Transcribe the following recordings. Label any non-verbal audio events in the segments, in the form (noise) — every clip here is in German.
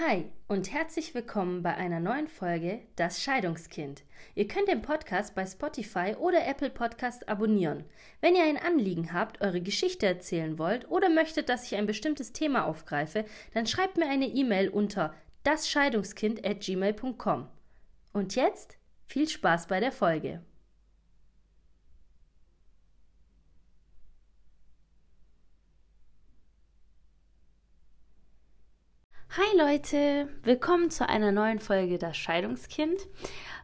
Hi und herzlich willkommen bei einer neuen Folge Das Scheidungskind. Ihr könnt den Podcast bei Spotify oder Apple Podcast abonnieren. Wenn ihr ein Anliegen habt, eure Geschichte erzählen wollt oder möchtet, dass ich ein bestimmtes Thema aufgreife, dann schreibt mir eine E-Mail unter dasscheidungskind@gmail.com. Und jetzt viel Spaß bei der Folge. Hi Leute, willkommen zu einer neuen Folge Das Scheidungskind.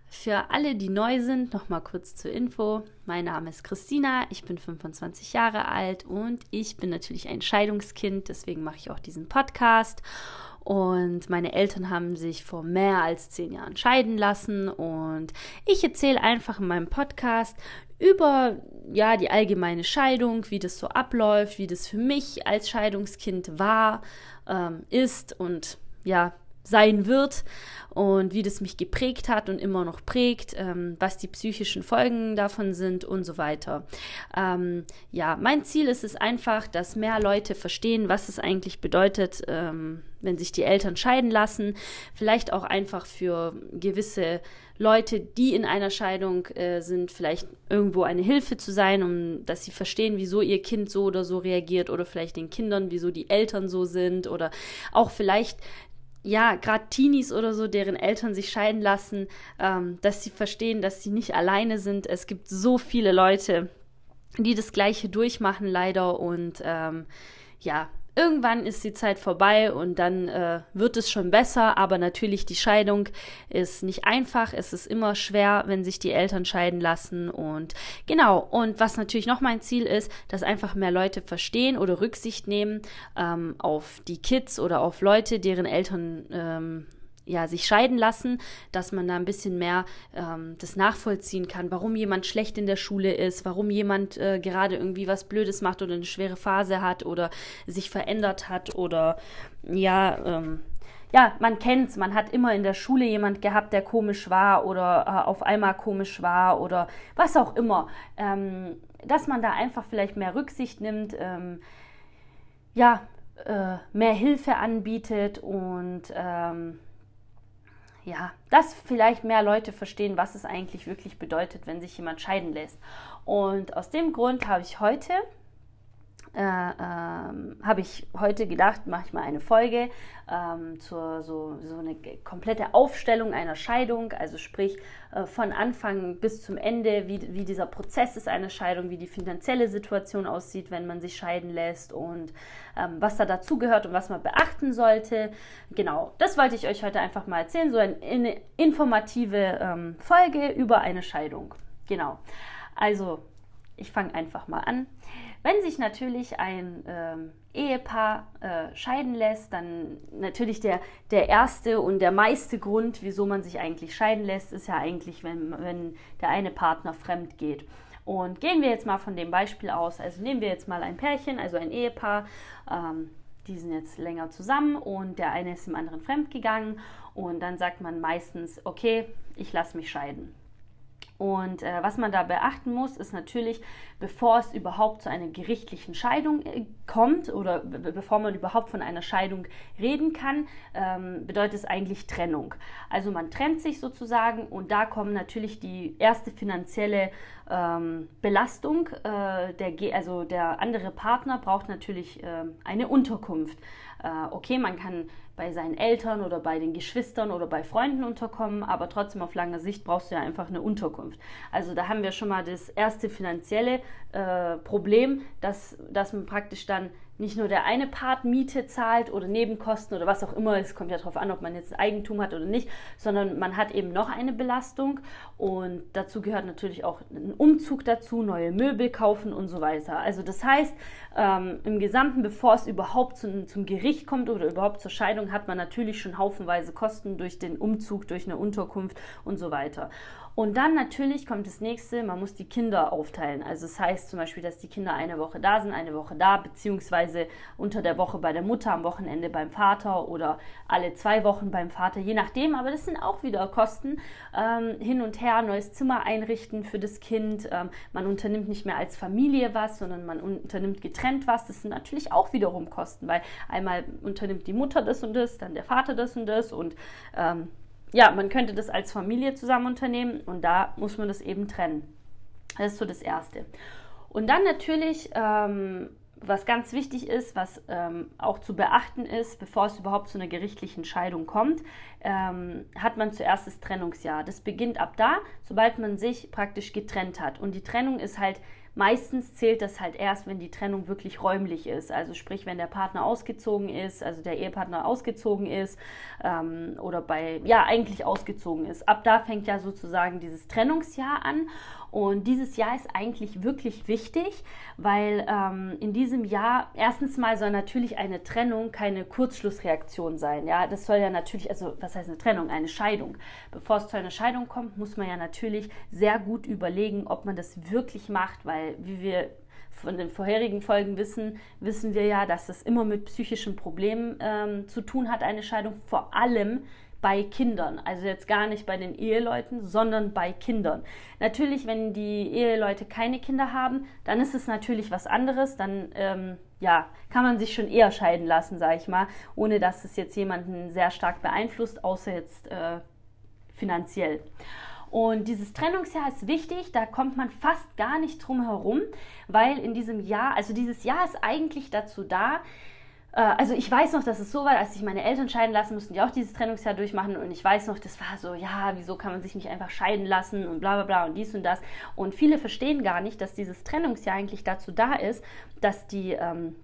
Für alle, die neu sind, nochmal kurz zur Info. Mein Name ist Christina, ich bin 25 Jahre alt und ich bin natürlich ein Scheidungskind, deswegen mache ich auch diesen Podcast. Und meine Eltern haben sich vor mehr als zehn Jahren scheiden lassen. Und ich erzähle einfach in meinem Podcast über ja die allgemeine Scheidung, wie das so abläuft, wie das für mich als Scheidungskind war, ähm, ist und ja sein wird und wie das mich geprägt hat und immer noch prägt, ähm, was die psychischen Folgen davon sind und so weiter. Ähm, ja, mein Ziel ist es einfach, dass mehr Leute verstehen, was es eigentlich bedeutet, ähm, wenn sich die Eltern scheiden lassen. Vielleicht auch einfach für gewisse Leute, die in einer Scheidung äh, sind, vielleicht irgendwo eine Hilfe zu sein, um dass sie verstehen, wieso ihr Kind so oder so reagiert oder vielleicht den Kindern, wieso die Eltern so sind oder auch vielleicht ja, gerade Teenies oder so, deren Eltern sich scheiden lassen, ähm, dass sie verstehen, dass sie nicht alleine sind. Es gibt so viele Leute, die das Gleiche durchmachen, leider. Und ähm, ja, irgendwann ist die Zeit vorbei und dann äh, wird es schon besser, aber natürlich die Scheidung ist nicht einfach, es ist immer schwer, wenn sich die Eltern scheiden lassen und genau, und was natürlich noch mein Ziel ist, dass einfach mehr Leute verstehen oder Rücksicht nehmen ähm, auf die Kids oder auf Leute, deren Eltern ähm, ja, sich scheiden lassen, dass man da ein bisschen mehr ähm, das nachvollziehen kann, warum jemand schlecht in der Schule ist, warum jemand äh, gerade irgendwie was Blödes macht oder eine schwere Phase hat oder sich verändert hat oder ja, ähm, ja, man kennt's, man hat immer in der Schule jemand gehabt, der komisch war oder äh, auf einmal komisch war oder was auch immer. Ähm, dass man da einfach vielleicht mehr Rücksicht nimmt, ähm, ja, äh, mehr Hilfe anbietet und ähm, ja, dass vielleicht mehr Leute verstehen, was es eigentlich wirklich bedeutet, wenn sich jemand scheiden lässt. Und aus dem Grund habe ich heute äh, ähm, habe ich heute gedacht, mache ich mal eine Folge ähm, zur so, so eine komplette Aufstellung einer Scheidung, also sprich äh, von Anfang bis zum Ende, wie, wie dieser Prozess ist einer Scheidung, wie die finanzielle Situation aussieht, wenn man sich scheiden lässt und ähm, was da dazugehört und was man beachten sollte. Genau, das wollte ich euch heute einfach mal erzählen, so eine, eine informative ähm, Folge über eine Scheidung. Genau, also ich fange einfach mal an. Wenn sich natürlich ein ähm, Ehepaar äh, scheiden lässt, dann natürlich der, der erste und der meiste Grund, wieso man sich eigentlich scheiden lässt, ist ja eigentlich, wenn, wenn der eine Partner fremd geht. Und gehen wir jetzt mal von dem Beispiel aus. Also nehmen wir jetzt mal ein Pärchen, also ein Ehepaar. Ähm, die sind jetzt länger zusammen und der eine ist dem anderen fremd gegangen. Und dann sagt man meistens, okay, ich lasse mich scheiden. Und äh, was man da beachten muss, ist natürlich, bevor es überhaupt zu einer gerichtlichen Scheidung äh, kommt oder bevor man überhaupt von einer Scheidung reden kann, ähm, bedeutet es eigentlich Trennung. Also man trennt sich sozusagen und da kommt natürlich die erste finanzielle ähm, Belastung. Äh, der, also der andere Partner braucht natürlich äh, eine Unterkunft. Äh, okay, man kann bei seinen Eltern oder bei den Geschwistern oder bei Freunden unterkommen, aber trotzdem auf lange Sicht brauchst du ja einfach eine Unterkunft. Also da haben wir schon mal das erste finanzielle äh, Problem, dass, dass man praktisch dann nicht nur der eine Part Miete zahlt oder Nebenkosten oder was auch immer, es kommt ja darauf an, ob man jetzt Eigentum hat oder nicht, sondern man hat eben noch eine Belastung und dazu gehört natürlich auch ein Umzug dazu, neue Möbel kaufen und so weiter. Also das heißt, ähm, im Gesamten, bevor es überhaupt zum, zum Gericht kommt oder überhaupt zur Scheidung, hat man natürlich schon haufenweise Kosten durch den Umzug, durch eine Unterkunft und so weiter. Und dann natürlich kommt das nächste, man muss die Kinder aufteilen. Also das heißt zum Beispiel, dass die Kinder eine Woche da sind, eine Woche da, beziehungsweise unter der Woche bei der Mutter, am Wochenende beim Vater oder alle zwei Wochen beim Vater, je nachdem. Aber das sind auch wieder Kosten. Ähm, hin und her, neues Zimmer einrichten für das Kind. Ähm, man unternimmt nicht mehr als Familie was, sondern man unternimmt getrennt was. Das sind natürlich auch wiederum Kosten, weil einmal unternimmt die Mutter das und das, dann der Vater das und das und ähm, ja, man könnte das als Familie zusammen unternehmen und da muss man das eben trennen. Das ist so das Erste. Und dann natürlich, ähm, was ganz wichtig ist, was ähm, auch zu beachten ist, bevor es überhaupt zu einer gerichtlichen Scheidung kommt, ähm, hat man zuerst das Trennungsjahr. Das beginnt ab da, sobald man sich praktisch getrennt hat. Und die Trennung ist halt Meistens zählt das halt erst, wenn die Trennung wirklich räumlich ist. Also sprich, wenn der Partner ausgezogen ist, also der Ehepartner ausgezogen ist ähm, oder bei, ja, eigentlich ausgezogen ist. Ab da fängt ja sozusagen dieses Trennungsjahr an. Und dieses Jahr ist eigentlich wirklich wichtig, weil ähm, in diesem Jahr erstens mal soll natürlich eine Trennung keine Kurzschlussreaktion sein. Ja, das soll ja natürlich, also was heißt eine Trennung? Eine Scheidung. Bevor es zu einer Scheidung kommt, muss man ja natürlich sehr gut überlegen, ob man das wirklich macht, weil wie wir von den vorherigen Folgen wissen, wissen wir ja, dass das immer mit psychischen Problemen ähm, zu tun hat, eine Scheidung, vor allem bei Kindern. Also jetzt gar nicht bei den Eheleuten, sondern bei Kindern. Natürlich, wenn die Eheleute keine Kinder haben, dann ist es natürlich was anderes. Dann ähm, ja, kann man sich schon eher scheiden lassen, sage ich mal, ohne dass es jetzt jemanden sehr stark beeinflusst, außer jetzt äh, finanziell. Und dieses Trennungsjahr ist wichtig, da kommt man fast gar nicht drum herum, weil in diesem Jahr, also dieses Jahr ist eigentlich dazu da, also ich weiß noch, dass es so war, als sich meine Eltern scheiden lassen, mussten die auch dieses Trennungsjahr durchmachen und ich weiß noch, das war so, ja, wieso kann man sich nicht einfach scheiden lassen und bla bla bla und dies und das. Und viele verstehen gar nicht, dass dieses Trennungsjahr eigentlich dazu da ist, dass die ähm,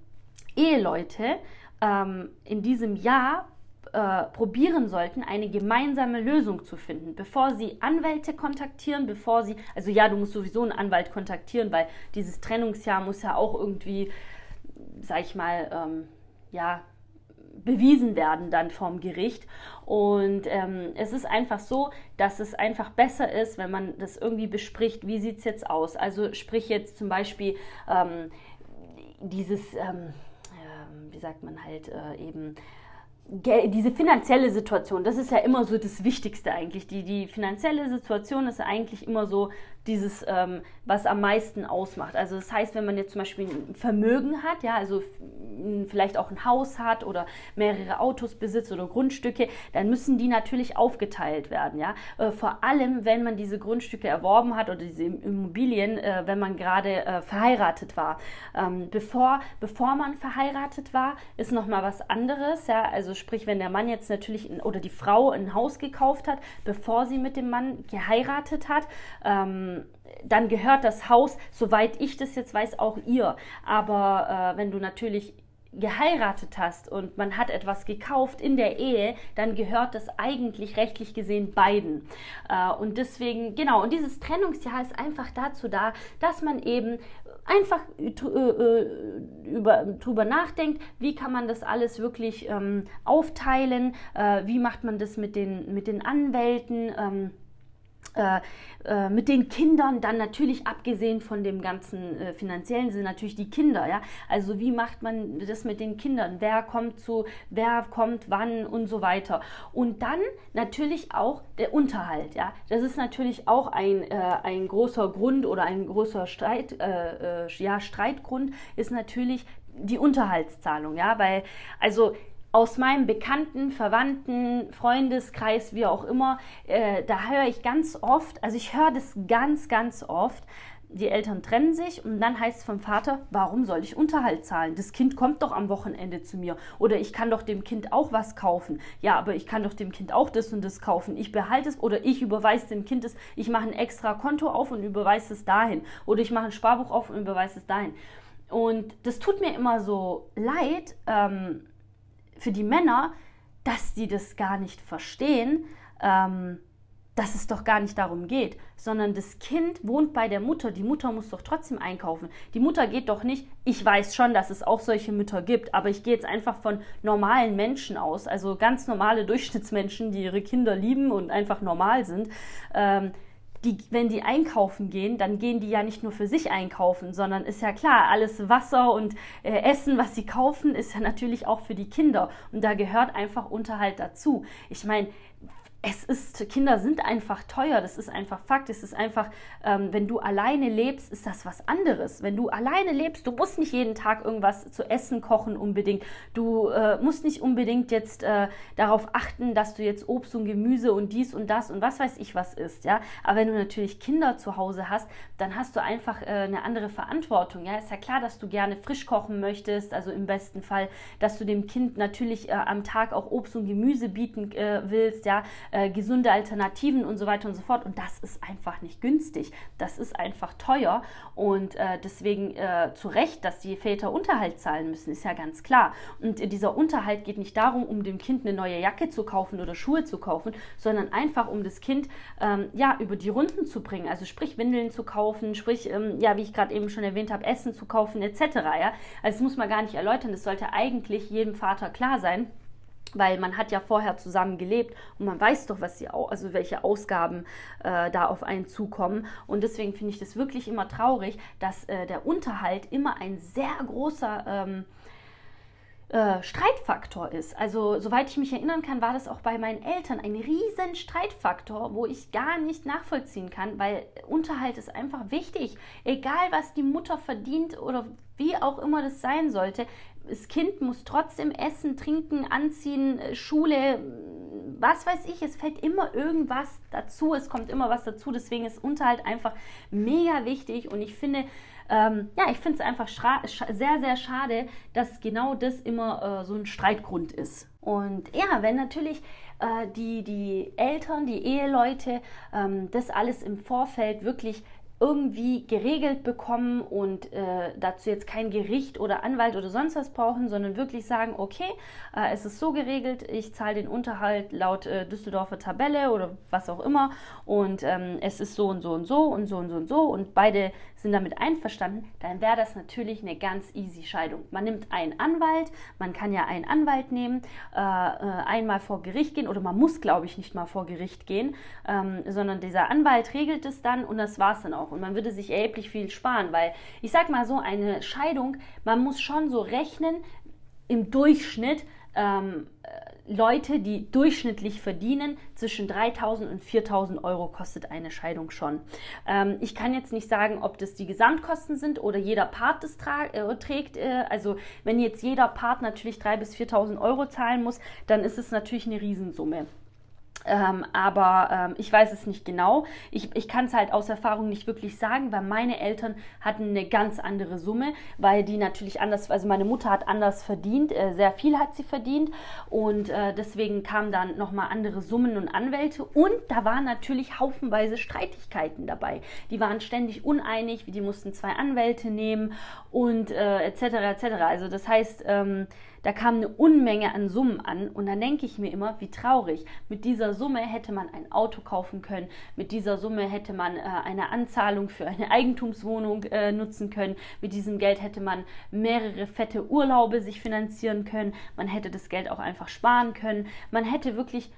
Eheleute ähm, in diesem Jahr äh, probieren sollten, eine gemeinsame Lösung zu finden, bevor sie Anwälte kontaktieren, bevor sie, also ja, du musst sowieso einen Anwalt kontaktieren, weil dieses Trennungsjahr muss ja auch irgendwie, sag ich mal, ähm, ja, bewiesen werden dann vom Gericht. Und ähm, es ist einfach so, dass es einfach besser ist, wenn man das irgendwie bespricht, wie sieht es jetzt aus. Also sprich jetzt zum Beispiel ähm, dieses, ähm, äh, wie sagt man halt äh, eben, diese finanzielle Situation, das ist ja immer so das Wichtigste eigentlich. Die, die finanzielle Situation ist eigentlich immer so dieses, ähm, was am meisten ausmacht. Also das heißt, wenn man jetzt zum Beispiel ein Vermögen hat, ja, also vielleicht auch ein Haus hat oder mehrere Autos besitzt oder Grundstücke, dann müssen die natürlich aufgeteilt werden, ja. Äh, vor allem, wenn man diese Grundstücke erworben hat oder diese Immobilien, äh, wenn man gerade äh, verheiratet war. Ähm, bevor, bevor man verheiratet war, ist noch mal was anderes, ja. Also sprich, wenn der Mann jetzt natürlich in, oder die Frau ein Haus gekauft hat, bevor sie mit dem Mann geheiratet hat, ähm, dann gehört das Haus, soweit ich das jetzt weiß, auch ihr. Aber äh, wenn du natürlich geheiratet hast und man hat etwas gekauft in der Ehe, dann gehört das eigentlich rechtlich gesehen beiden. Äh, und deswegen, genau, und dieses Trennungsjahr ist einfach dazu da, dass man eben einfach äh, äh, über, drüber nachdenkt, wie kann man das alles wirklich ähm, aufteilen, äh, wie macht man das mit den, mit den Anwälten. Ähm, äh, äh, mit den Kindern dann natürlich abgesehen von dem ganzen äh, finanziellen sind natürlich die Kinder, ja. Also wie macht man das mit den Kindern? Wer kommt zu, wer kommt wann und so weiter. Und dann natürlich auch der Unterhalt, ja. Das ist natürlich auch ein, äh, ein großer Grund oder ein großer Streit, ja, Streitgrund ist natürlich die Unterhaltszahlung, ja, weil also aus meinem bekannten, verwandten Freundeskreis, wie auch immer, äh, da höre ich ganz oft, also ich höre das ganz, ganz oft, die Eltern trennen sich und dann heißt es vom Vater, warum soll ich Unterhalt zahlen? Das Kind kommt doch am Wochenende zu mir oder ich kann doch dem Kind auch was kaufen. Ja, aber ich kann doch dem Kind auch das und das kaufen. Ich behalte es oder ich überweise dem Kind es, ich mache ein extra Konto auf und überweise es dahin oder ich mache ein Sparbuch auf und überweise es dahin. Und das tut mir immer so leid, ähm, für die Männer, dass die das gar nicht verstehen, ähm, dass es doch gar nicht darum geht, sondern das Kind wohnt bei der Mutter. Die Mutter muss doch trotzdem einkaufen. Die Mutter geht doch nicht, ich weiß schon, dass es auch solche Mütter gibt, aber ich gehe jetzt einfach von normalen Menschen aus, also ganz normale (laughs) Durchschnittsmenschen, die ihre Kinder lieben und einfach normal sind. Ähm, die, wenn die einkaufen gehen, dann gehen die ja nicht nur für sich einkaufen, sondern ist ja klar, alles Wasser und äh, Essen, was sie kaufen, ist ja natürlich auch für die Kinder. Und da gehört einfach Unterhalt dazu. Ich meine, es ist, Kinder sind einfach teuer, das ist einfach Fakt. Es ist einfach, ähm, wenn du alleine lebst, ist das was anderes. Wenn du alleine lebst, du musst nicht jeden Tag irgendwas zu essen kochen unbedingt. Du äh, musst nicht unbedingt jetzt äh, darauf achten, dass du jetzt Obst und Gemüse und dies und das und was weiß ich was isst, ja. Aber wenn du natürlich Kinder zu Hause hast, dann hast du einfach äh, eine andere Verantwortung, ja. Ist ja klar, dass du gerne frisch kochen möchtest, also im besten Fall, dass du dem Kind natürlich äh, am Tag auch Obst und Gemüse bieten äh, willst, ja äh, gesunde Alternativen und so weiter und so fort. Und das ist einfach nicht günstig. Das ist einfach teuer. Und äh, deswegen äh, zu Recht, dass die Väter Unterhalt zahlen müssen, ist ja ganz klar. Und dieser Unterhalt geht nicht darum, um dem Kind eine neue Jacke zu kaufen oder Schuhe zu kaufen, sondern einfach um das Kind ähm, ja, über die Runden zu bringen. Also sprich Windeln zu kaufen, sprich, ähm, ja, wie ich gerade eben schon erwähnt habe, Essen zu kaufen, etc. Ja? Also das muss man gar nicht erläutern. Das sollte eigentlich jedem Vater klar sein weil man hat ja vorher zusammen gelebt und man weiß doch, was die, also welche Ausgaben äh, da auf einen zukommen. Und deswegen finde ich das wirklich immer traurig, dass äh, der Unterhalt immer ein sehr großer ähm, äh, Streitfaktor ist. Also soweit ich mich erinnern kann, war das auch bei meinen Eltern ein riesen Streitfaktor, wo ich gar nicht nachvollziehen kann, weil Unterhalt ist einfach wichtig. Egal, was die Mutter verdient oder wie auch immer das sein sollte, das Kind muss trotzdem essen, trinken, anziehen, äh, Schule, was weiß ich, es fällt immer irgendwas dazu, es kommt immer was dazu, deswegen ist Unterhalt einfach mega wichtig. Und ich finde, ähm, ja, ich finde es einfach sehr, sehr schade, dass genau das immer äh, so ein Streitgrund ist. Und ja, wenn natürlich äh, die, die Eltern, die Eheleute ähm, das alles im Vorfeld wirklich irgendwie geregelt bekommen und äh, dazu jetzt kein Gericht oder Anwalt oder sonst was brauchen, sondern wirklich sagen, okay, äh, es ist so geregelt, ich zahle den Unterhalt laut äh, Düsseldorfer Tabelle oder was auch immer und ähm, es ist so und so und so und so und so und so und beide sind damit einverstanden, dann wäre das natürlich eine ganz easy Scheidung. Man nimmt einen Anwalt, man kann ja einen Anwalt nehmen, äh, äh, einmal vor Gericht gehen oder man muss, glaube ich, nicht mal vor Gericht gehen, ähm, sondern dieser Anwalt regelt es dann und das war es dann auch und man würde sich erheblich viel sparen, weil ich sag mal so, eine Scheidung, man muss schon so rechnen, im Durchschnitt ähm, äh, Leute, die durchschnittlich verdienen, zwischen 3.000 und 4.000 Euro kostet eine Scheidung schon. Ähm, ich kann jetzt nicht sagen, ob das die Gesamtkosten sind oder jeder Part das äh, trägt. Äh, also wenn jetzt jeder Part natürlich 3.000 bis 4.000 Euro zahlen muss, dann ist es natürlich eine Riesensumme. Ähm, aber ähm, ich weiß es nicht genau. Ich, ich kann es halt aus Erfahrung nicht wirklich sagen, weil meine Eltern hatten eine ganz andere Summe, weil die natürlich anders, also meine Mutter hat anders verdient, äh, sehr viel hat sie verdient und äh, deswegen kamen dann nochmal andere Summen und Anwälte und da waren natürlich haufenweise Streitigkeiten dabei. Die waren ständig uneinig, die mussten zwei Anwälte nehmen und äh, etc. etc. Also das heißt, ähm, da kam eine Unmenge an Summen an und dann denke ich mir immer, wie traurig. Mit dieser Summe hätte man ein Auto kaufen können, mit dieser Summe hätte man äh, eine Anzahlung für eine Eigentumswohnung äh, nutzen können, mit diesem Geld hätte man mehrere fette Urlaube sich finanzieren können, man hätte das Geld auch einfach sparen können, man hätte wirklich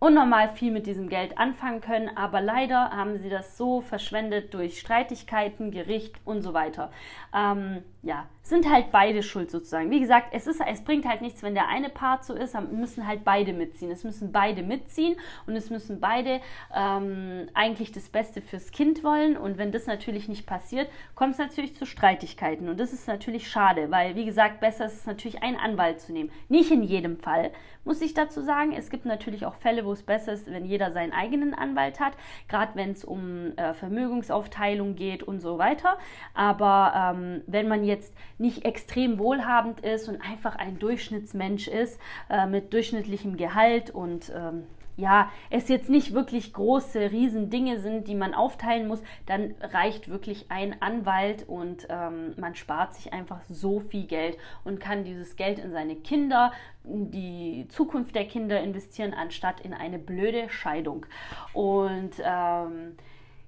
unnormal viel mit diesem Geld anfangen können, aber leider haben sie das so verschwendet durch Streitigkeiten, Gericht und so weiter. Ähm, ja, sind halt beide schuld sozusagen. Wie gesagt, es, ist, es bringt halt nichts, wenn der eine Part so ist, müssen halt beide mitziehen. Es müssen beide mitziehen und es müssen beide ähm, eigentlich das Beste fürs Kind wollen. Und wenn das natürlich nicht passiert, kommt es natürlich zu Streitigkeiten. Und das ist natürlich schade, weil, wie gesagt, besser ist es natürlich, einen Anwalt zu nehmen. Nicht in jedem Fall, muss ich dazu sagen. Es gibt natürlich auch Fälle, wo es besser ist, wenn jeder seinen eigenen Anwalt hat, gerade wenn es um äh, Vermögensaufteilung geht und so weiter. Aber ähm, wenn man jetzt nicht extrem wohlhabend ist und einfach ein Durchschnittsmensch ist äh, mit durchschnittlichem Gehalt und ähm, ja, es jetzt nicht wirklich große Riesendinge sind, die man aufteilen muss, dann reicht wirklich ein Anwalt und ähm, man spart sich einfach so viel Geld und kann dieses Geld in seine Kinder, in die Zukunft der Kinder investieren, anstatt in eine blöde Scheidung. Und ähm,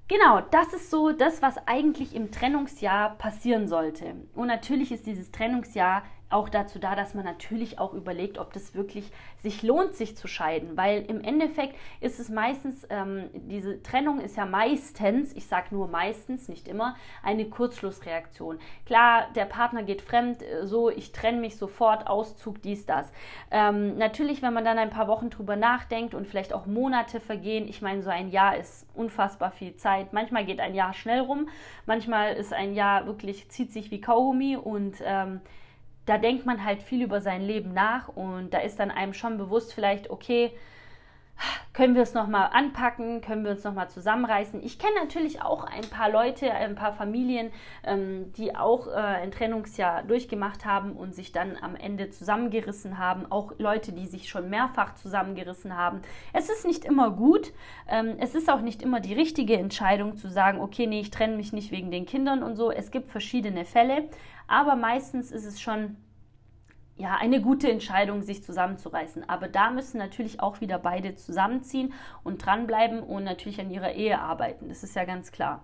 Genau, das ist so das, was eigentlich im Trennungsjahr passieren sollte. Und natürlich ist dieses Trennungsjahr auch dazu da, dass man natürlich auch überlegt, ob das wirklich sich lohnt, sich zu scheiden. Weil im Endeffekt ist es meistens, ähm, diese Trennung ist ja meistens, ich sage nur meistens, nicht immer, eine Kurzschlussreaktion. Klar, der Partner geht fremd, äh, so, ich trenne mich sofort, Auszug, dies, das. Ähm, natürlich, wenn man dann ein paar Wochen drüber nachdenkt und vielleicht auch Monate vergehen, ich meine, so ein Jahr ist unfassbar viel Zeit. Manchmal geht ein Jahr schnell rum, manchmal ist ein Jahr wirklich, zieht sich wie Kaugummi und ähm, da denkt man halt viel über sein Leben nach und da ist dann einem schon bewusst vielleicht, okay, können wir es nochmal anpacken, können wir uns nochmal zusammenreißen. Ich kenne natürlich auch ein paar Leute, ein paar Familien, ähm, die auch äh, ein Trennungsjahr durchgemacht haben und sich dann am Ende zusammengerissen haben. Auch Leute, die sich schon mehrfach zusammengerissen haben. Es ist nicht immer gut. Ähm, es ist auch nicht immer die richtige Entscheidung zu sagen, okay, nee, ich trenne mich nicht wegen den Kindern und so. Es gibt verschiedene Fälle, aber meistens ist es schon ja, eine gute Entscheidung, sich zusammenzureißen. Aber da müssen natürlich auch wieder beide zusammenziehen und dranbleiben und natürlich an ihrer Ehe arbeiten. Das ist ja ganz klar.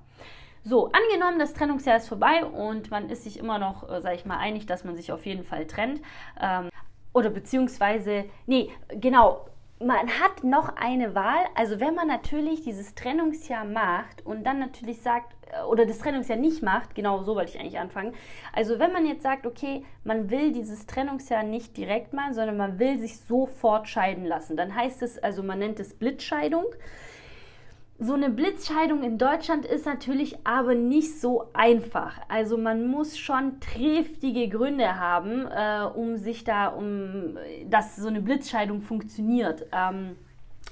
So, angenommen, das Trennungsjahr ist vorbei und man ist sich immer noch, äh, sage ich mal, einig, dass man sich auf jeden Fall trennt. Ähm, oder beziehungsweise, nee, genau, man hat noch eine Wahl. Also wenn man natürlich dieses Trennungsjahr macht und dann natürlich sagt, äh, oder das Trennungsjahr nicht macht, genau so wollte ich eigentlich anfangen. Also wenn man jetzt sagt, okay, man will dieses Trennungsjahr nicht direkt machen, sondern man will sich sofort scheiden lassen, dann heißt es, also man nennt es Blitzscheidung. So eine Blitzscheidung in Deutschland ist natürlich aber nicht so einfach. Also man muss schon triftige Gründe haben, äh, um sich da, um dass so eine Blitzscheidung funktioniert. Ähm,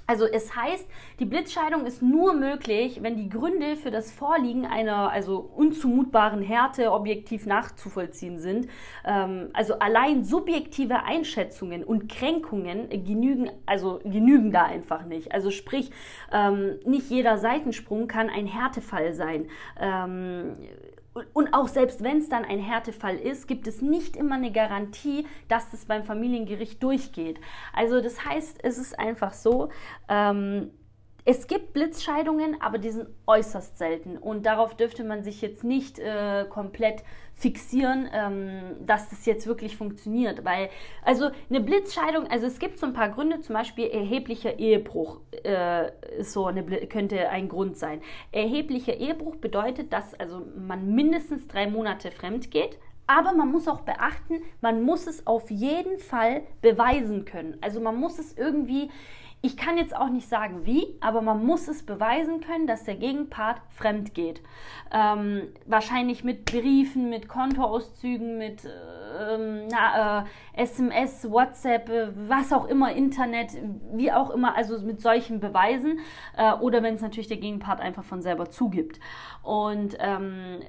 also es heißt, die Blitzscheidung ist nur möglich, wenn die Gründe für das Vorliegen einer also unzumutbaren Härte objektiv nachzuvollziehen sind. Ähm, also allein subjektive Einschätzungen und Kränkungen genügen, also genügen da einfach nicht. Also sprich, ähm, nicht jeder Seitensprung kann ein Härtefall sein. Ähm, und auch selbst wenn es dann ein Härtefall ist, gibt es nicht immer eine Garantie, dass es beim Familiengericht durchgeht. Also das heißt, es ist einfach so, ähm, es gibt Blitzscheidungen, aber die sind äußerst selten und darauf dürfte man sich jetzt nicht äh, komplett fixieren, ähm, dass das jetzt wirklich funktioniert. Weil, also eine Blitzscheidung, also es gibt so ein paar Gründe, zum Beispiel erheblicher Ehebruch äh, so eine, könnte ein Grund sein. Erheblicher Ehebruch bedeutet, dass also man mindestens drei Monate fremd geht, aber man muss auch beachten, man muss es auf jeden Fall beweisen können. Also man muss es irgendwie ich kann jetzt auch nicht sagen wie, aber man muss es beweisen können, dass der Gegenpart fremd geht. Ähm, wahrscheinlich mit Briefen, mit Kontoauszügen, mit ähm, na, äh, SMS, WhatsApp, äh, was auch immer, Internet, wie auch immer, also mit solchen Beweisen. Äh, oder wenn es natürlich der Gegenpart einfach von selber zugibt. Und ähm,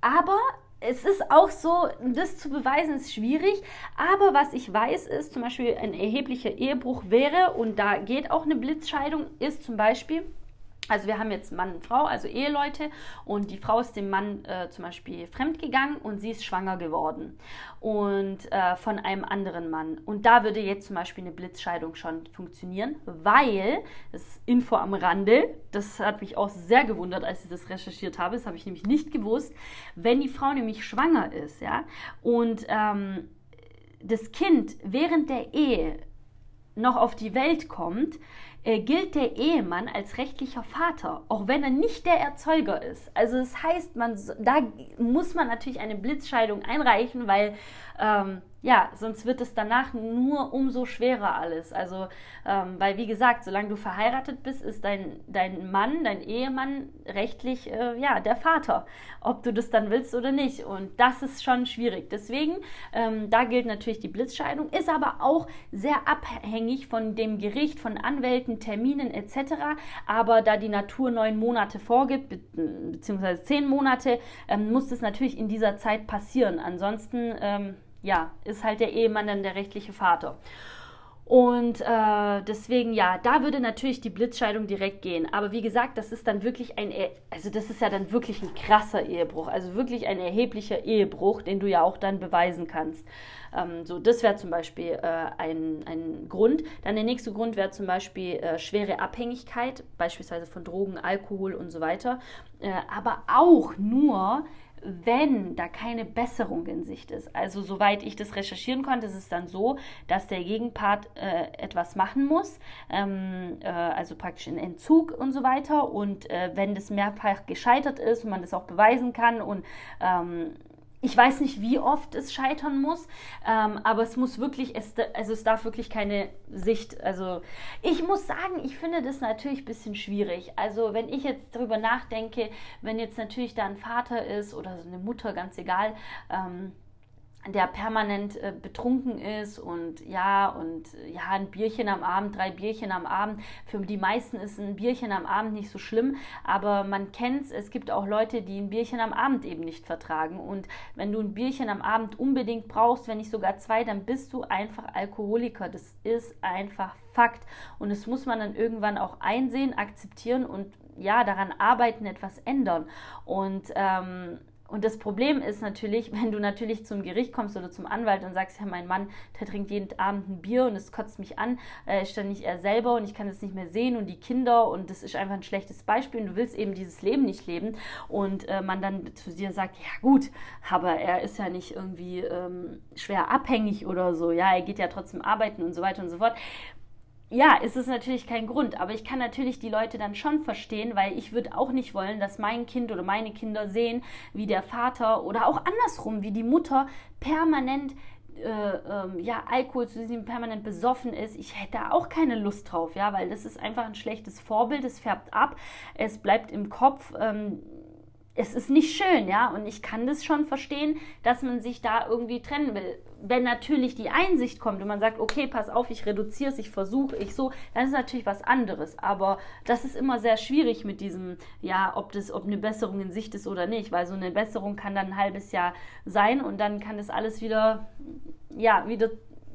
aber es ist auch so, das zu beweisen ist schwierig, aber was ich weiß ist, zum Beispiel ein erheblicher Ehebruch wäre, und da geht auch eine Blitzscheidung, ist zum Beispiel, also wir haben jetzt Mann und Frau, also Eheleute, und die Frau ist dem Mann äh, zum Beispiel fremdgegangen und sie ist schwanger geworden. Und äh, von einem anderen Mann. Und da würde jetzt zum Beispiel eine Blitzscheidung schon funktionieren, weil, das ist Info am Rande, das hat mich auch sehr gewundert, als ich das recherchiert habe, das habe ich nämlich nicht gewusst, wenn die Frau nämlich schwanger ist, ja, und ähm, das Kind während der Ehe noch auf die Welt kommt, äh, gilt der Ehemann als rechtlicher Vater, auch wenn er nicht der Erzeuger ist. Also das heißt, man, da muss man natürlich eine Blitzscheidung einreichen, weil ähm, ja, sonst wird es danach nur umso schwerer alles. Also, ähm, weil wie gesagt, solange du verheiratet bist, ist dein, dein Mann, dein Ehemann rechtlich äh, ja der Vater, ob du das dann willst oder nicht. Und das ist schon schwierig. Deswegen, ähm, da gilt natürlich die Blitzscheidung, ist aber auch sehr abhängig von dem Gericht, von Anwälten, Terminen etc. Aber da die Natur neun Monate vorgibt, be beziehungsweise zehn Monate, ähm, muss es natürlich in dieser Zeit passieren. Ansonsten ähm, ja, ist halt der Ehemann dann der rechtliche Vater. Und äh, deswegen, ja, da würde natürlich die Blitzscheidung direkt gehen. Aber wie gesagt, das ist dann wirklich ein, also das ist ja dann wirklich ein krasser Ehebruch, also wirklich ein erheblicher Ehebruch, den du ja auch dann beweisen kannst. Ähm, so, das wäre zum Beispiel äh, ein, ein Grund. Dann der nächste Grund wäre zum Beispiel äh, schwere Abhängigkeit, beispielsweise von Drogen, Alkohol und so weiter. Äh, aber auch nur, wenn da keine Besserung in Sicht ist. Also soweit ich das recherchieren konnte, ist es dann so, dass der Gegenpart äh, etwas machen muss, ähm, äh, also praktisch in Entzug und so weiter. Und äh, wenn das mehrfach gescheitert ist und man das auch beweisen kann und ähm, ich weiß nicht, wie oft es scheitern muss, ähm, aber es muss wirklich, es, also es darf wirklich keine Sicht, also ich muss sagen, ich finde das natürlich ein bisschen schwierig. Also wenn ich jetzt darüber nachdenke, wenn jetzt natürlich da ein Vater ist oder eine Mutter, ganz egal, ähm, der permanent äh, betrunken ist und ja, und ja, ein Bierchen am Abend, drei Bierchen am Abend. Für die meisten ist ein Bierchen am Abend nicht so schlimm, aber man kennt es, es gibt auch Leute, die ein Bierchen am Abend eben nicht vertragen. Und wenn du ein Bierchen am Abend unbedingt brauchst, wenn nicht sogar zwei, dann bist du einfach Alkoholiker. Das ist einfach Fakt. Und das muss man dann irgendwann auch einsehen, akzeptieren und ja, daran arbeiten, etwas ändern. Und ähm, und das Problem ist natürlich, (laughs) wenn du natürlich zum Gericht kommst oder zum Anwalt und sagst, ja, mein Mann, der trinkt jeden Abend ein Bier und es kotzt mich an, äh, ist dann nicht er selber und ich kann es nicht mehr sehen und die Kinder und das ist einfach ein schlechtes Beispiel und du willst eben dieses Leben nicht leben. Und äh, man dann zu dir sagt, ja gut, aber er ist ja nicht irgendwie ähm, schwer abhängig oder so, ja, er geht ja trotzdem arbeiten und so weiter und so fort ja, ist es natürlich kein Grund, aber ich kann natürlich die Leute dann schon verstehen, weil ich würde auch nicht wollen, dass mein Kind oder meine Kinder sehen, wie der Vater oder auch andersrum, wie die Mutter permanent äh, ähm, ja, Alkohol zu diesem permanent besoffen ist, ich hätte da auch keine Lust drauf, ja, weil das ist einfach ein schlechtes Vorbild, es färbt ab, es bleibt im Kopf. Ähm, es ist nicht schön, ja, und ich kann das schon verstehen, dass man sich da irgendwie trennen will. Wenn natürlich die Einsicht kommt und man sagt, okay, pass auf, ich reduziere es, ich versuche, ich so, dann ist natürlich was anderes. Aber das ist immer sehr schwierig mit diesem, ja, ob das, ob eine Besserung in Sicht ist oder nicht, weil so eine Besserung kann dann ein halbes Jahr sein und dann kann das alles wieder, ja, wieder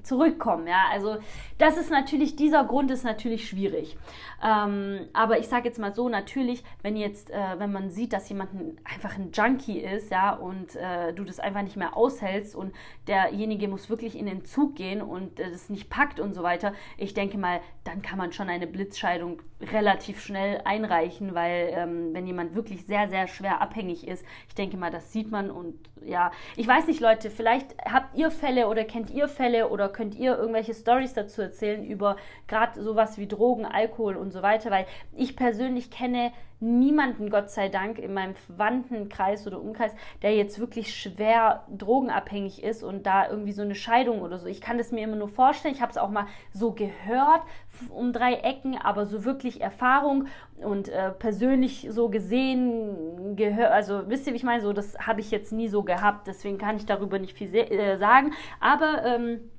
zurückkommen. Ja, also das ist natürlich, dieser Grund ist natürlich schwierig. Ähm, aber ich sage jetzt mal so, natürlich, wenn jetzt, äh, wenn man sieht, dass jemand einfach ein Junkie ist, ja, und äh, du das einfach nicht mehr aushältst und derjenige muss wirklich in den Zug gehen und äh, das nicht packt und so weiter, ich denke mal, dann kann man schon eine Blitzscheidung relativ schnell einreichen, weil ähm, wenn jemand wirklich sehr, sehr schwer abhängig ist, ich denke mal, das sieht man und ja, ich weiß nicht, Leute, vielleicht habt ihr Fälle oder kennt ihr Fälle oder könnt ihr irgendwelche Stories dazu erzählen über gerade sowas wie Drogen, Alkohol und so weiter, weil ich persönlich kenne niemanden, Gott sei Dank, in meinem Verwandtenkreis oder Umkreis, der jetzt wirklich schwer drogenabhängig ist und da irgendwie so eine Scheidung oder so. Ich kann das mir immer nur vorstellen. Ich habe es auch mal so gehört um drei Ecken, aber so wirklich Erfahrung und äh, persönlich so gesehen, gehört, also wisst ihr, wie ich meine, so das habe ich jetzt nie so gehabt. Deswegen kann ich darüber nicht viel äh, sagen. Aber ähm, äh,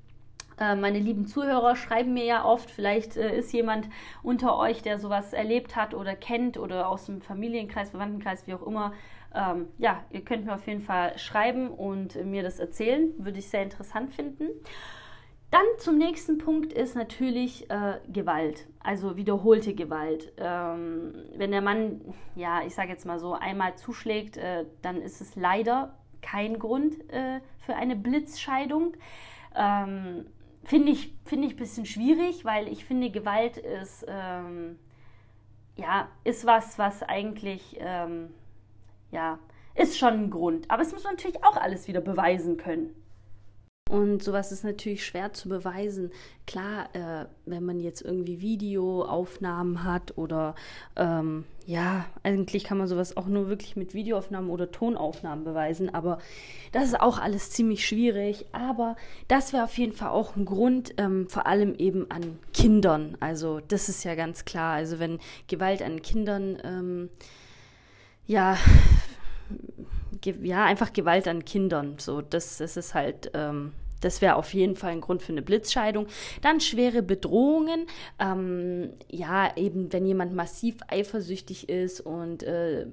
meine lieben Zuhörer schreiben mir ja oft, vielleicht äh, ist jemand unter euch, der sowas erlebt hat oder kennt oder aus dem Familienkreis, Verwandtenkreis, wie auch immer. Ähm, ja, ihr könnt mir auf jeden Fall schreiben und mir das erzählen. Würde ich sehr interessant finden. Dann zum nächsten Punkt ist natürlich äh, Gewalt, also wiederholte Gewalt. Ähm, wenn der Mann, ja, ich sage jetzt mal so, einmal zuschlägt, äh, dann ist es leider kein Grund äh, für eine Blitzscheidung. Ähm, Finde ich, find ich ein bisschen schwierig, weil ich finde, Gewalt ist, ähm, ja, ist was, was eigentlich, ähm, ja, ist schon ein Grund. Aber es muss man natürlich auch alles wieder beweisen können. Und sowas ist natürlich schwer zu beweisen. Klar, äh, wenn man jetzt irgendwie Videoaufnahmen hat oder ähm, ja, eigentlich kann man sowas auch nur wirklich mit Videoaufnahmen oder Tonaufnahmen beweisen, aber das ist auch alles ziemlich schwierig. Aber das wäre auf jeden Fall auch ein Grund, ähm, vor allem eben an Kindern. Also das ist ja ganz klar. Also wenn Gewalt an Kindern, ähm, ja, ja, einfach Gewalt an Kindern. So, das, das ist halt, ähm, das wäre auf jeden Fall ein Grund für eine Blitzscheidung. Dann schwere Bedrohungen. Ähm, ja, eben wenn jemand massiv eifersüchtig ist und äh,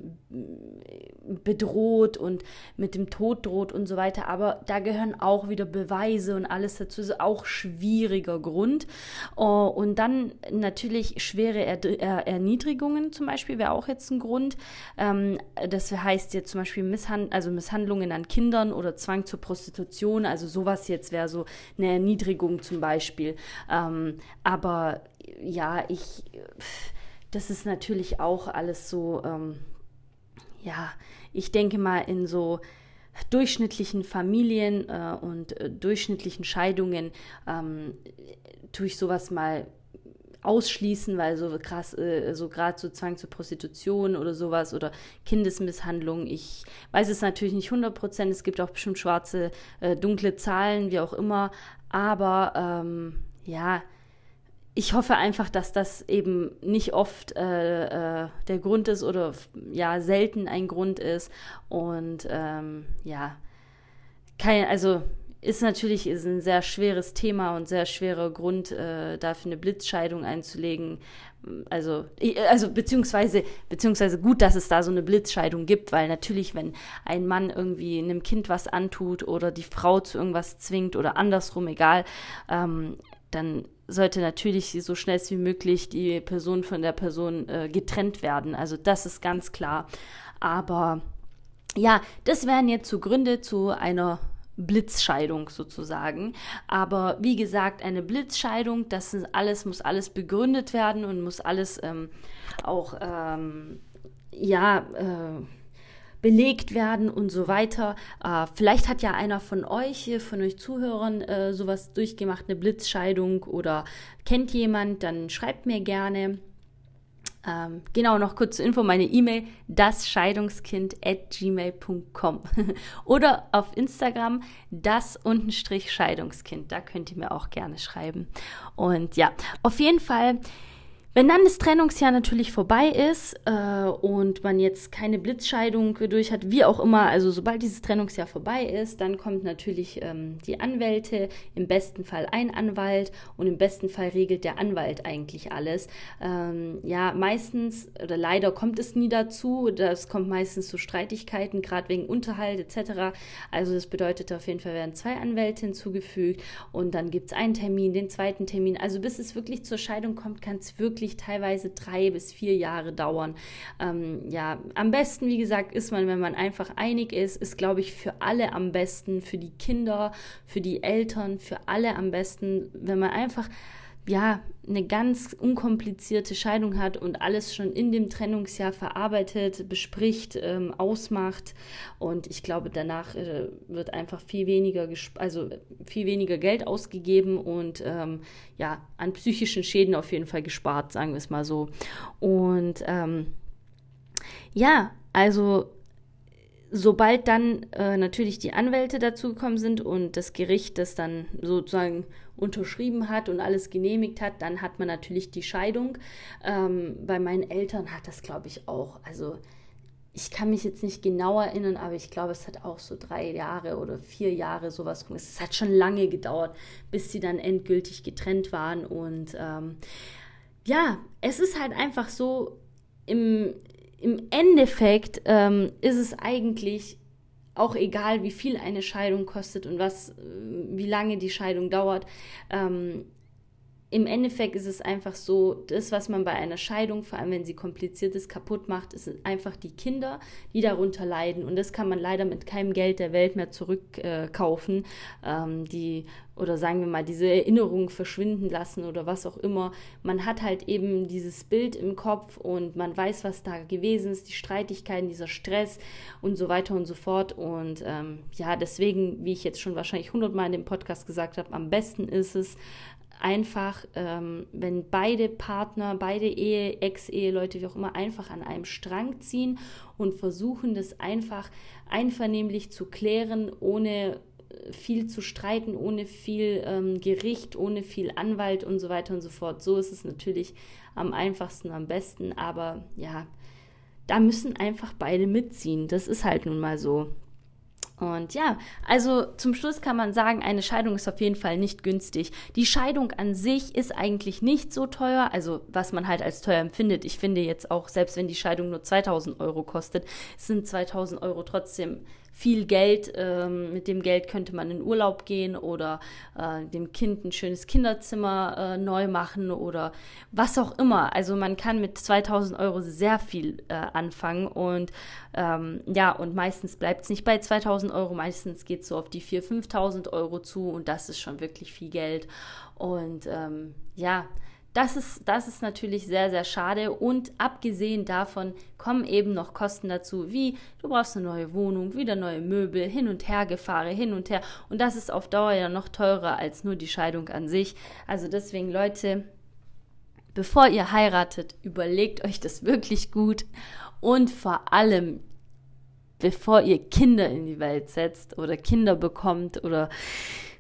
bedroht und mit dem Tod droht und so weiter. Aber da gehören auch wieder Beweise und alles dazu. Ist auch schwieriger Grund. Uh, und dann natürlich schwere er er Erniedrigungen zum Beispiel wäre auch jetzt ein Grund. Ähm, das heißt jetzt zum Beispiel Misshand also Misshandlungen an Kindern oder Zwang zur Prostitution. Also sowas jetzt wäre so eine Erniedrigung zum Beispiel. Ähm, aber ja, ich, das ist natürlich auch alles so. Ähm, ja, ich denke mal in so durchschnittlichen Familien äh, und äh, durchschnittlichen Scheidungen ähm, tue ich sowas mal ausschließen, weil so krass, äh, so gerade so Zwang zur Prostitution oder sowas oder Kindesmisshandlung, ich weiß es natürlich nicht 100 Prozent, es gibt auch bestimmt schwarze, äh, dunkle Zahlen, wie auch immer, aber ähm, ja, ich hoffe einfach, dass das eben nicht oft äh, äh, der Grund ist oder ja selten ein Grund ist. Und ähm, ja, kein, also ist natürlich ist ein sehr schweres Thema und sehr schwerer Grund, äh, dafür eine Blitzscheidung einzulegen. Also, also beziehungsweise, beziehungsweise gut, dass es da so eine Blitzscheidung gibt, weil natürlich, wenn ein Mann irgendwie einem Kind was antut oder die Frau zu irgendwas zwingt oder andersrum, egal, ähm, dann sollte natürlich so schnell wie möglich die Person von der Person äh, getrennt werden. Also das ist ganz klar. Aber ja, das wären jetzt so Gründe zu einer Blitzscheidung sozusagen. Aber wie gesagt, eine Blitzscheidung, das alles, muss alles begründet werden und muss alles ähm, auch, ähm, ja, äh, belegt werden und so weiter. Äh, vielleicht hat ja einer von euch, von euch Zuhörern, äh, sowas durchgemacht, eine Blitzscheidung oder kennt jemand, dann schreibt mir gerne. Ähm, genau, noch kurz zur Info, meine E-Mail, dasscheidungskind at gmail.com (laughs) oder auf Instagram das untenstrich Scheidungskind, da könnt ihr mir auch gerne schreiben. Und ja, auf jeden Fall wenn dann das Trennungsjahr natürlich vorbei ist äh, und man jetzt keine Blitzscheidung durch hat, wie auch immer, also sobald dieses Trennungsjahr vorbei ist, dann kommt natürlich ähm, die Anwälte, im besten Fall ein Anwalt und im besten Fall regelt der Anwalt eigentlich alles. Ähm, ja, meistens oder leider kommt es nie dazu, das kommt meistens zu Streitigkeiten, gerade wegen Unterhalt etc. Also das bedeutet auf jeden Fall werden zwei Anwälte hinzugefügt und dann gibt es einen Termin, den zweiten Termin. Also bis es wirklich zur Scheidung kommt, kann es wirklich wirklich teilweise drei bis vier Jahre dauern. Ähm, ja, am besten, wie gesagt, ist man, wenn man einfach einig ist, ist, glaube ich, für alle am besten, für die Kinder, für die Eltern, für alle am besten, wenn man einfach ja, eine ganz unkomplizierte Scheidung hat und alles schon in dem Trennungsjahr verarbeitet, bespricht, ähm, ausmacht. Und ich glaube, danach äh, wird einfach viel weniger, also viel weniger Geld ausgegeben und ähm, ja, an psychischen Schäden auf jeden Fall gespart, sagen wir es mal so. Und ähm, ja, also sobald dann äh, natürlich die Anwälte dazugekommen sind und das Gericht das dann sozusagen unterschrieben hat und alles genehmigt hat, dann hat man natürlich die Scheidung. Ähm, bei meinen Eltern hat das, glaube ich, auch. Also ich kann mich jetzt nicht genau erinnern, aber ich glaube, es hat auch so drei Jahre oder vier Jahre sowas. Es hat schon lange gedauert, bis sie dann endgültig getrennt waren. Und ähm, ja, es ist halt einfach so, im, im Endeffekt ähm, ist es eigentlich auch egal, wie viel eine Scheidung kostet und was, äh, wie lange die Scheidung dauert. Ähm, im Endeffekt ist es einfach so, das, was man bei einer Scheidung, vor allem wenn sie kompliziert ist, kaputt macht, ist einfach die Kinder, die darunter leiden. Und das kann man leider mit keinem Geld der Welt mehr zurückkaufen. Äh, ähm, die, oder sagen wir mal, diese Erinnerungen verschwinden lassen oder was auch immer. Man hat halt eben dieses Bild im Kopf und man weiß, was da gewesen ist, die Streitigkeiten, dieser Stress und so weiter und so fort. Und ähm, ja, deswegen, wie ich jetzt schon wahrscheinlich hundertmal in dem Podcast gesagt habe, am besten ist es, einfach, ähm, wenn beide Partner, beide Ehe, Ex-Eheleute, wie auch immer, einfach an einem Strang ziehen und versuchen, das einfach einvernehmlich zu klären, ohne viel zu streiten, ohne viel ähm, Gericht, ohne viel Anwalt und so weiter und so fort. So ist es natürlich am einfachsten, am besten, aber ja, da müssen einfach beide mitziehen. Das ist halt nun mal so. Und ja, also zum Schluss kann man sagen, eine Scheidung ist auf jeden Fall nicht günstig. Die Scheidung an sich ist eigentlich nicht so teuer, also was man halt als teuer empfindet. Ich finde jetzt auch, selbst wenn die Scheidung nur 2000 Euro kostet, sind 2000 Euro trotzdem viel Geld. Ähm, mit dem Geld könnte man in Urlaub gehen oder äh, dem Kind ein schönes Kinderzimmer äh, neu machen oder was auch immer. Also man kann mit 2000 Euro sehr viel äh, anfangen und ähm, ja, und meistens bleibt es nicht bei 2000 Euro, meistens geht es so auf die 4.000, 5.000 Euro zu und das ist schon wirklich viel Geld. Und ähm, ja, das ist, das ist natürlich sehr, sehr schade. Und abgesehen davon kommen eben noch Kosten dazu, wie du brauchst eine neue Wohnung, wieder neue Möbel, hin und her gefahre, hin und her. Und das ist auf Dauer ja noch teurer als nur die Scheidung an sich. Also deswegen, Leute, bevor ihr heiratet, überlegt euch das wirklich gut. Und vor allem, bevor ihr Kinder in die Welt setzt oder Kinder bekommt oder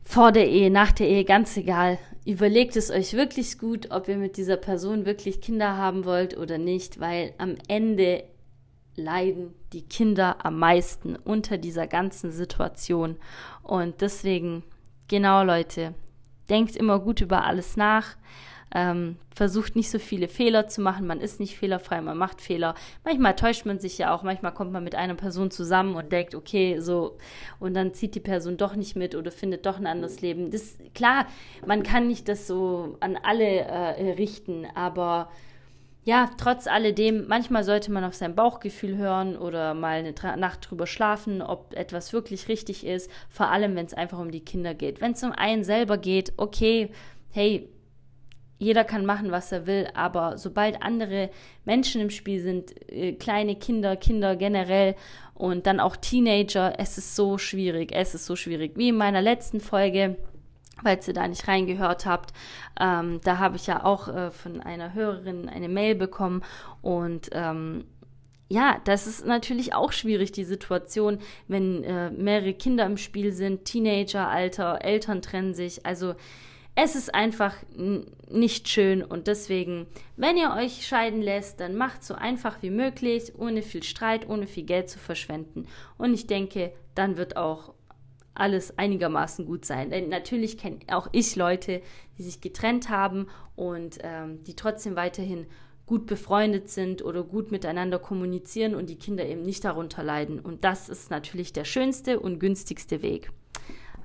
vor der Ehe, nach der Ehe, ganz egal. Überlegt es euch wirklich gut, ob ihr mit dieser Person wirklich Kinder haben wollt oder nicht, weil am Ende leiden die Kinder am meisten unter dieser ganzen Situation. Und deswegen, genau Leute, denkt immer gut über alles nach. Ähm, versucht nicht so viele Fehler zu machen. Man ist nicht fehlerfrei, man macht Fehler. Manchmal täuscht man sich ja auch, manchmal kommt man mit einer Person zusammen und denkt, okay, so, und dann zieht die Person doch nicht mit oder findet doch ein anderes Leben. Das klar, man kann nicht das so an alle äh, richten, aber ja, trotz alledem, manchmal sollte man auf sein Bauchgefühl hören oder mal eine Tra Nacht drüber schlafen, ob etwas wirklich richtig ist, vor allem wenn es einfach um die Kinder geht. Wenn es um einen selber geht, okay, hey, jeder kann machen, was er will, aber sobald andere Menschen im Spiel sind, äh, kleine Kinder, Kinder generell und dann auch Teenager, es ist so schwierig, es ist so schwierig. Wie in meiner letzten Folge, falls ihr da nicht reingehört habt, ähm, da habe ich ja auch äh, von einer Hörerin eine Mail bekommen und ähm, ja, das ist natürlich auch schwierig, die Situation, wenn äh, mehrere Kinder im Spiel sind, Teenageralter, Eltern trennen sich, also es ist einfach nicht schön und deswegen, wenn ihr euch scheiden lässt, dann macht so einfach wie möglich, ohne viel Streit, ohne viel Geld zu verschwenden. Und ich denke, dann wird auch alles einigermaßen gut sein. Denn natürlich kenne auch ich Leute, die sich getrennt haben und ähm, die trotzdem weiterhin gut befreundet sind oder gut miteinander kommunizieren und die Kinder eben nicht darunter leiden. Und das ist natürlich der schönste und günstigste Weg.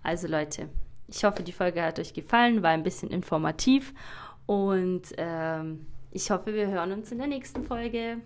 Also Leute, ich hoffe, die Folge hat euch gefallen, war ein bisschen informativ und ähm, ich hoffe, wir hören uns in der nächsten Folge.